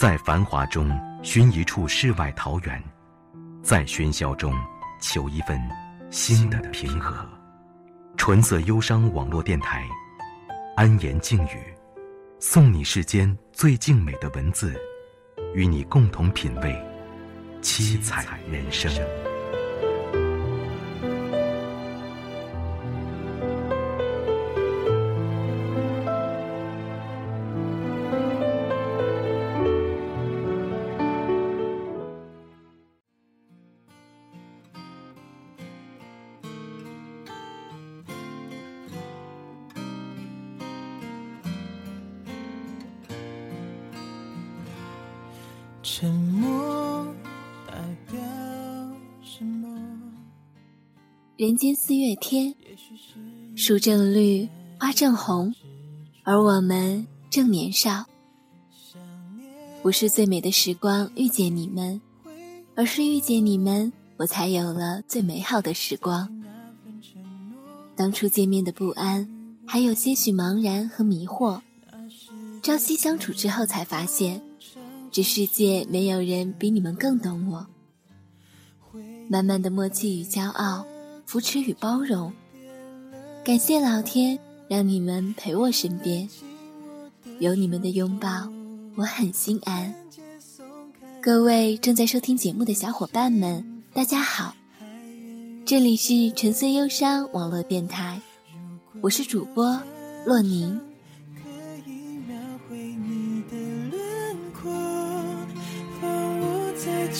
在繁华中寻一处世外桃源，在喧嚣中求一份心的平和。纯色忧伤网络电台，安言静语，送你世间最静美的文字，与你共同品味七彩人生。沉默代表什么？人间四月天，树正绿，花正红，而我们正年少。不是最美的时光遇见你们，而是遇见你们，我才有了最美好的时光。当初见面的不安，还有些许茫然和迷惑，朝夕相处之后，才发现。这世界没有人比你们更懂我。满满的默契与骄傲，扶持与包容。感谢老天让你们陪我身边，有你们的拥抱，我很心安。各位正在收听节目的小伙伴们，大家好，这里是纯粹忧伤网络电台，我是主播洛宁。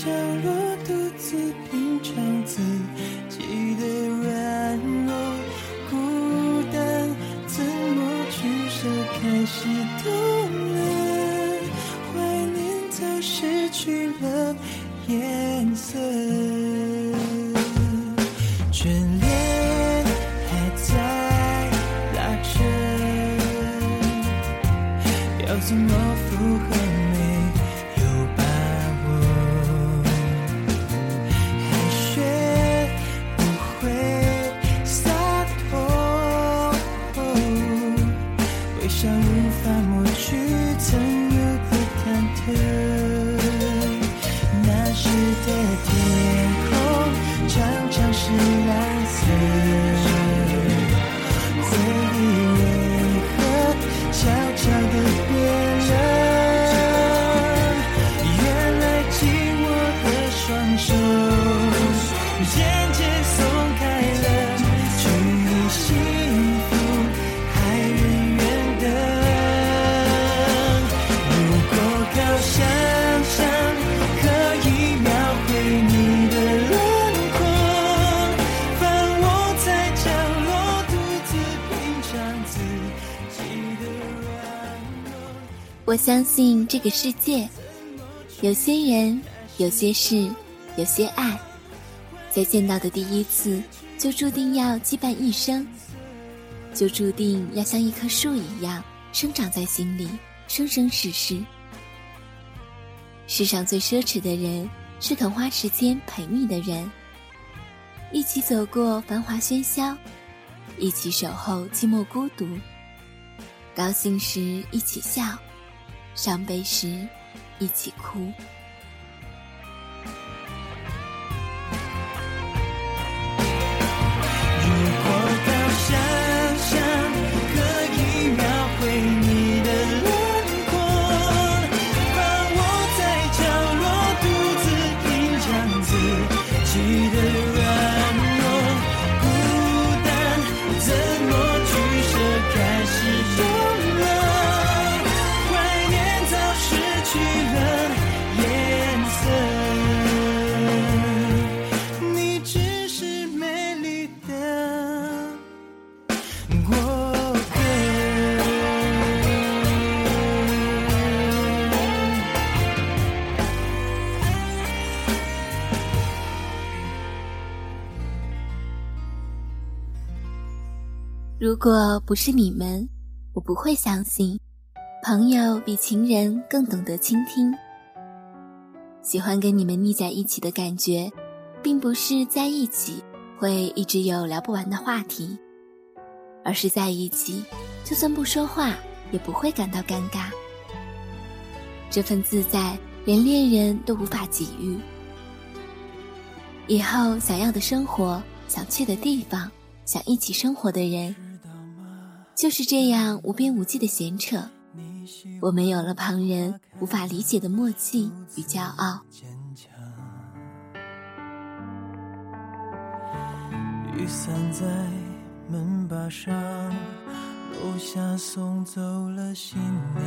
角落像无法抹去。我相信这个世界，有些人，有些事，有些爱，在见到的第一次就注定要羁绊一生，就注定要像一棵树一样生长在心里，生生世世。世上最奢侈的人，是肯花时间陪你的人，一起走过繁华喧嚣，一起守候寂寞孤独，高兴时一起笑。伤悲时，一起哭。如果不是你们，我不会相信，朋友比情人更懂得倾听。喜欢跟你们腻在一起的感觉，并不是在一起会一直有聊不完的话题，而是在一起，就算不说话也不会感到尴尬。这份自在连恋人都无法给予。以后想要的生活，想去的地方，想一起生活的人，就是这样无边无际的闲扯。我们有了旁人无法理解的默契与骄傲。雨伞在门把上，楼下送走了新娘，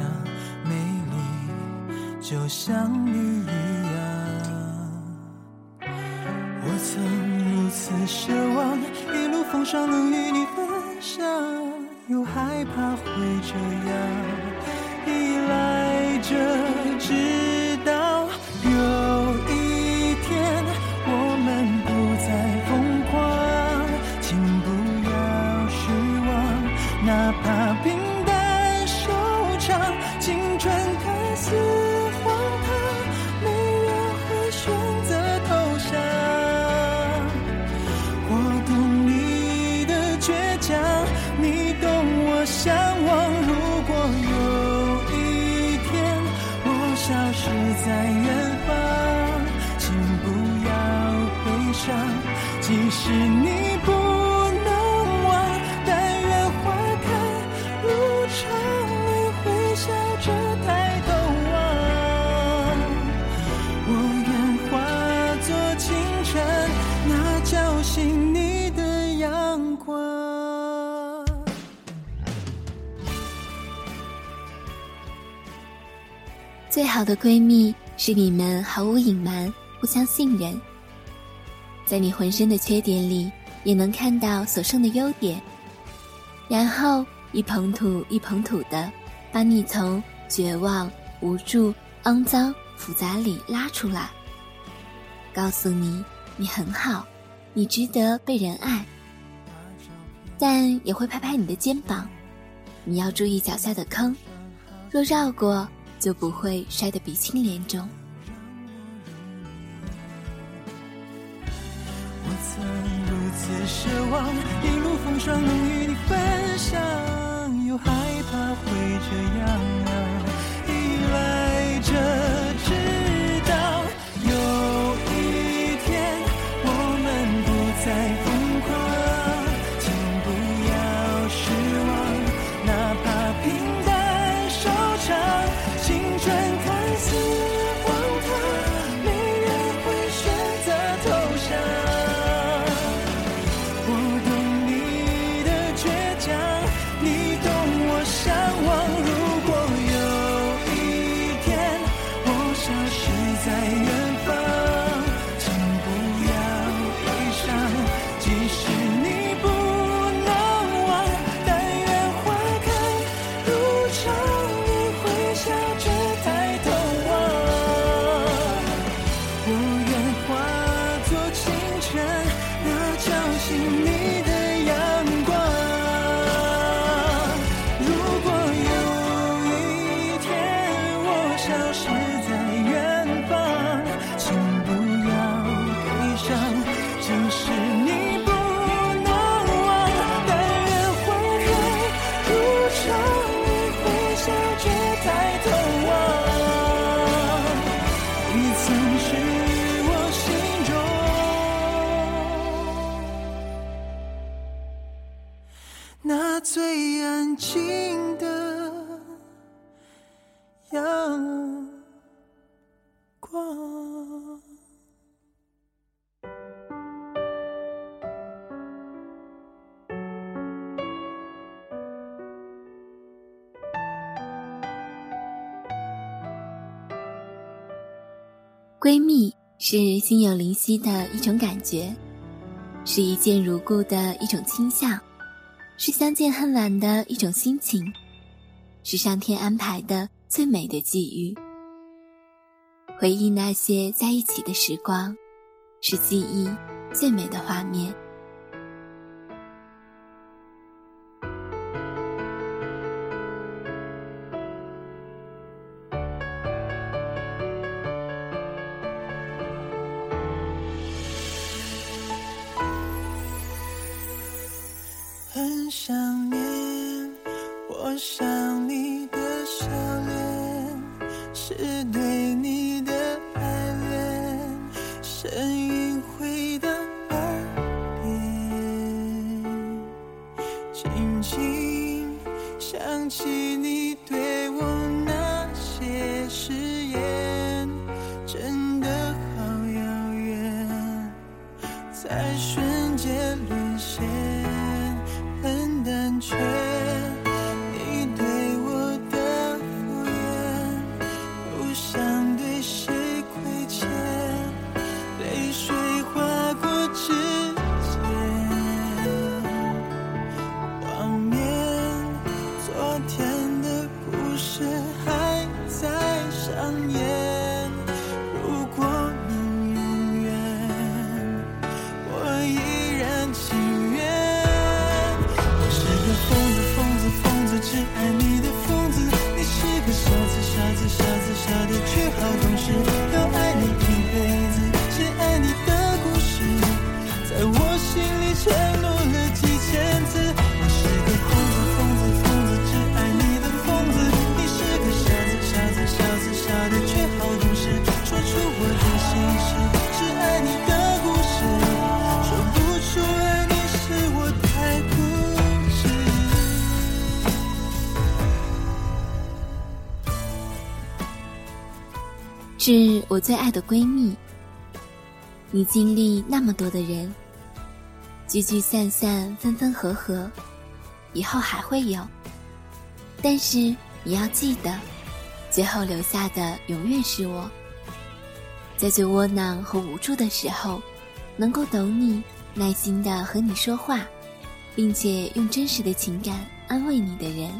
美丽就像你一样。我曾如此奢望，一路风霜能与你分享，又害怕会这样依赖着，最好的闺蜜是你们毫无隐瞒，互相信任，在你浑身的缺点里也能看到所剩的优点，然后一捧土一捧土的把你从绝望、无助、肮脏、复杂里拉出来，告诉你你很好，你值得被人爱，但也会拍拍你的肩膀，你要注意脚下的坑，若绕过。就不会摔得鼻青脸肿。我曾如此奢望，一路风霜能与你分享，又害怕会这样闺蜜是心有灵犀的一种感觉，是一见如故的一种倾向，是相见恨晚的一种心情，是上天安排的最美的际遇。回忆那些在一起的时光，是记忆最美的画面。是对你的爱恋，我最爱的闺蜜，你经历那么多的人，聚聚散散，分分合合，以后还会有。但是你要记得，最后留下的永远是我。在最窝囊和无助的时候，能够懂你，耐心的和你说话，并且用真实的情感安慰你的人。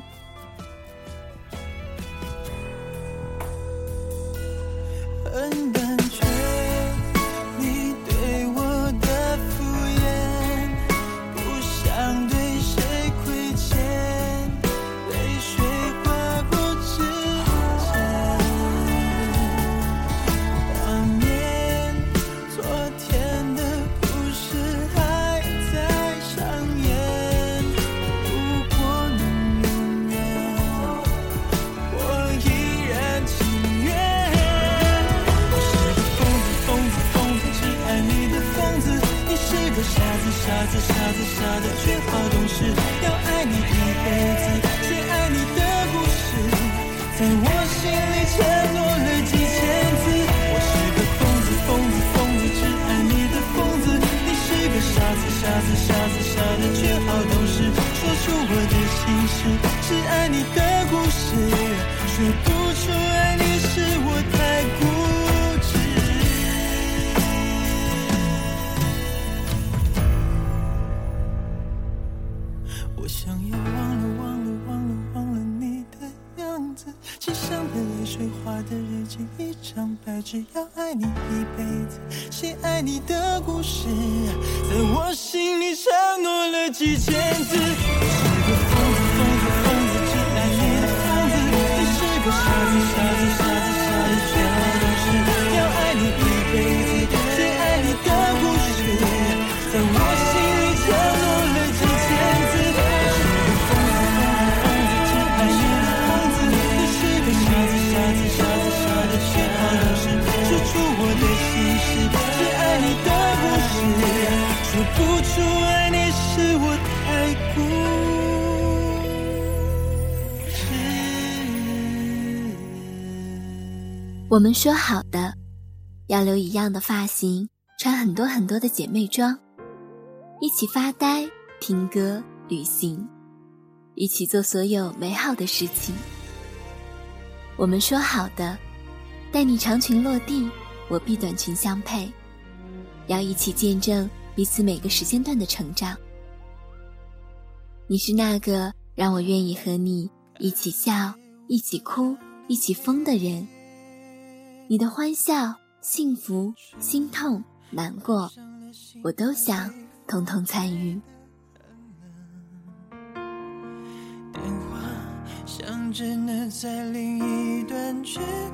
只，要爱你一辈子，写爱你的故事，在我心里承诺了几千次。付出爱你是我太固执。我们说好的，要留一样的发型，穿很多很多的姐妹装，一起发呆、听歌、旅行，一起做所有美好的事情。我们说好的，待你长裙落地，我必短裙相配，要一起见证彼此每个时间段的成长。你是那个让我愿意和你一起笑、一起哭、一起疯的人。你的欢笑、幸福、心痛、难过，我都想统统参与。电话响着呢，在另一端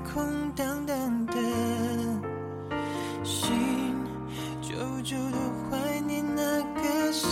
空荡荡的，心久久的怀念那个夏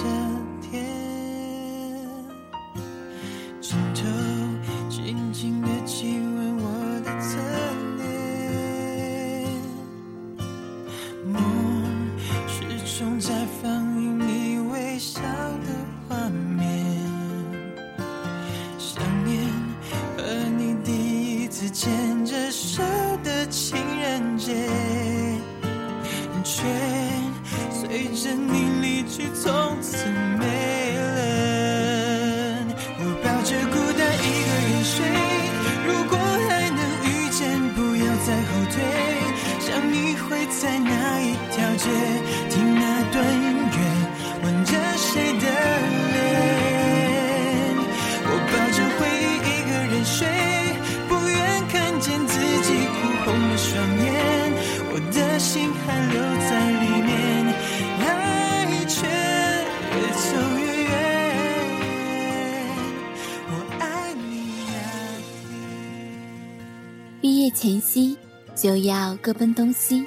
前夕就要各奔东西，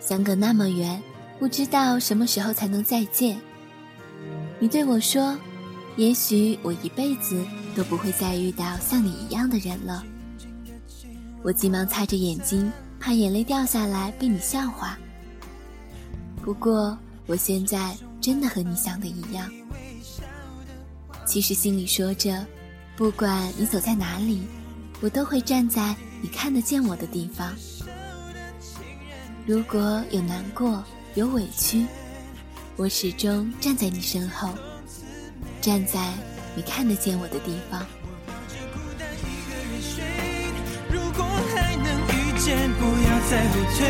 相隔那么远，不知道什么时候才能再见。你对我说：“也许我一辈子都不会再遇到像你一样的人了。”我急忙擦着眼睛，怕眼泪掉下来被你笑话。不过我现在真的和你想的一样，其实心里说着，不管你走在哪里，我都会站在你看得见我的地方。如果有难过，有委屈，我始终站在你身后，站在你看得见我的地方。孤单一个人睡，如果还能遇见，不要再后退。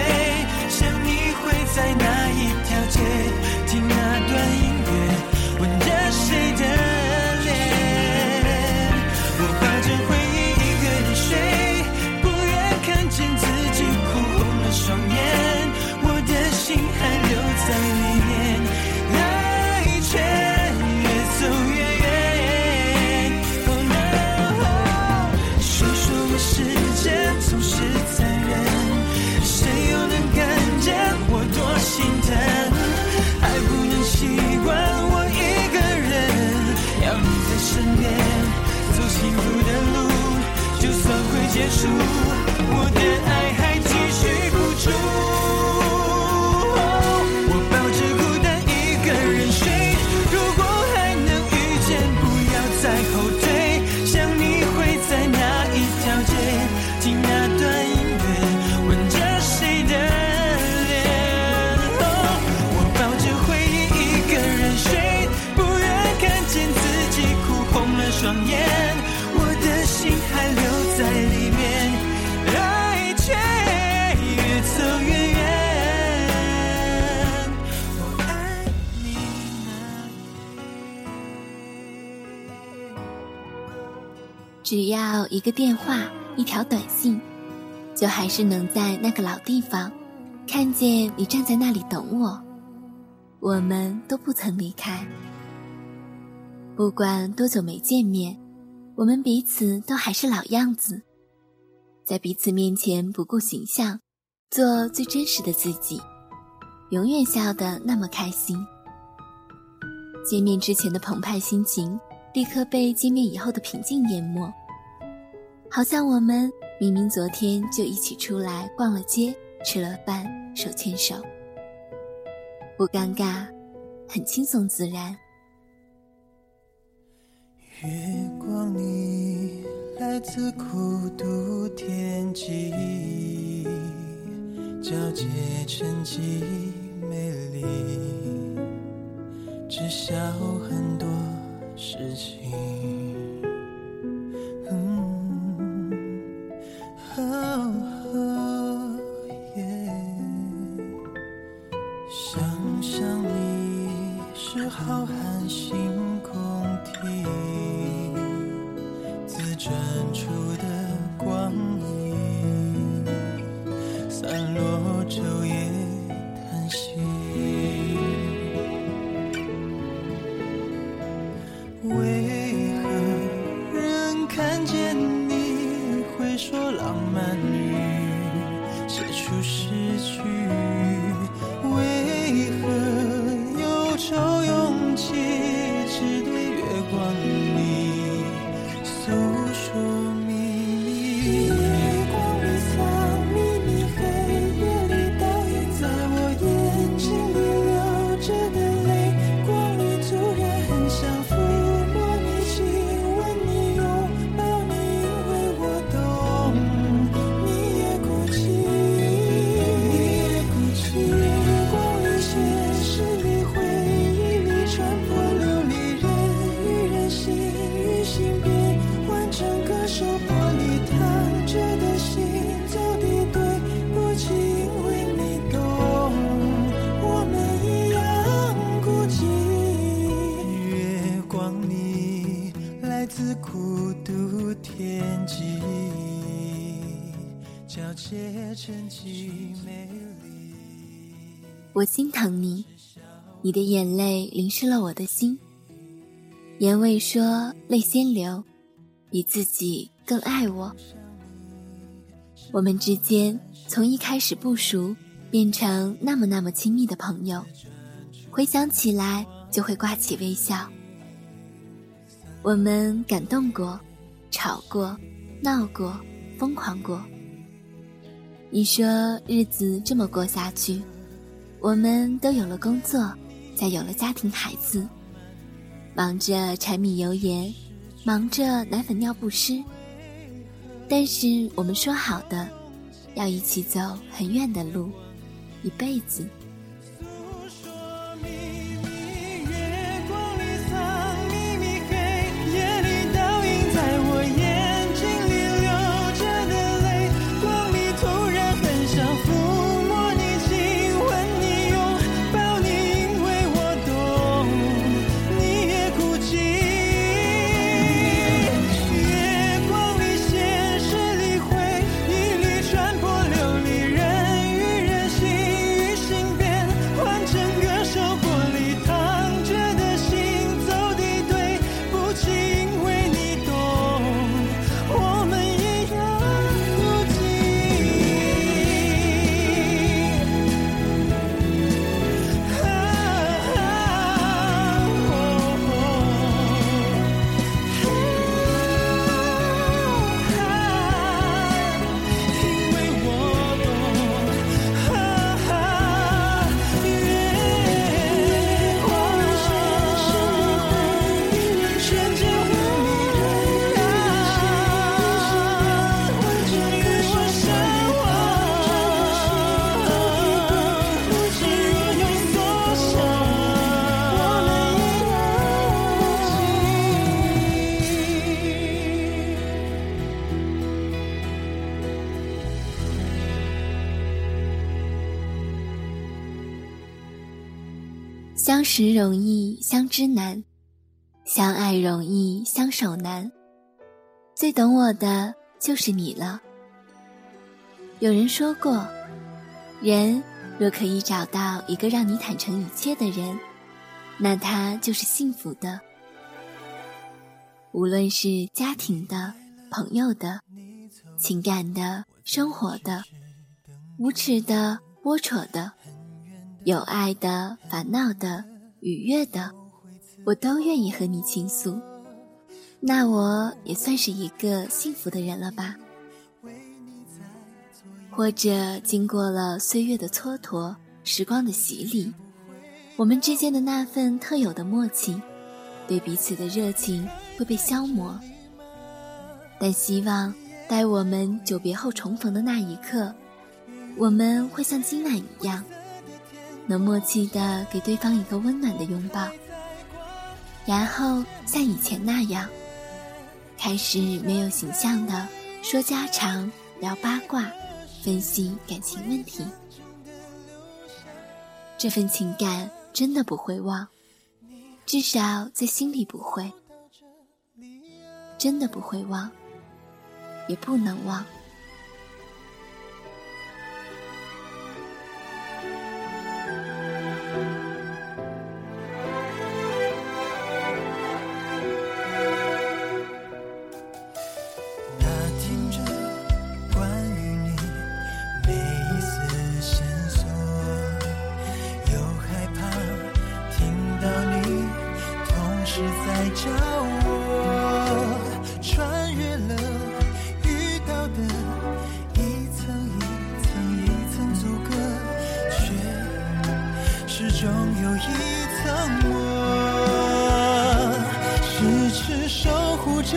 想你会在哪一条街，听那段音乐，闻着谁的结束，我的爱只要一个电话，一条短信，就还是能在那个老地方，看见你站在那里等我。我们都不曾离开，不管多久没见面，我们彼此都还是老样子，在彼此面前不顾形象，做最真实的自己，永远笑得那么开心。见面之前的澎湃心情，立刻被见面以后的平静淹没。好像我们明明昨天就一起出来逛了街、吃了饭，手牵手，不尴尬，很轻松自然。月光里来自孤独天际，皎洁沉寂美丽，知晓很多事情。你的眼泪淋湿了我的心。言未说，泪先流，比自己更爱我。我们之间从一开始不熟，变成那么那么亲密的朋友，回想起来就会挂起微笑。我们感动过，吵过，闹过，疯狂过。你说日子这么过下去，我们都有了工作，在有了家庭孩子，忙着柴米油盐，忙着奶粉尿不湿。但是我们说好的，要一起走很远的路，一辈子。识容易相知难，相爱容易相守难。最懂我的就是你了。有人说过，人若可以找到一个让你坦诚一切的人，那他就是幸福的。无论是家庭的、朋友的、情感的、生活的、无耻的、龌龊的。有爱的、烦恼的、愉悦的，我都愿意和你倾诉。那我也算是一个幸福的人了吧？或者经过了岁月的蹉跎、时光的洗礼，我们之间的那份特有的默契，对彼此的热情会被消磨。但希望，待我们久别后重逢的那一刻，我们会像今晚一样。能默契的给对方一个温暖的拥抱，然后像以前那样，开始没有形象的说家常、聊八卦、分析感情问题。这份情感真的不会忘，至少在心里不会，真的不会忘，也不能忘。始终有一层膜，痴痴守护着，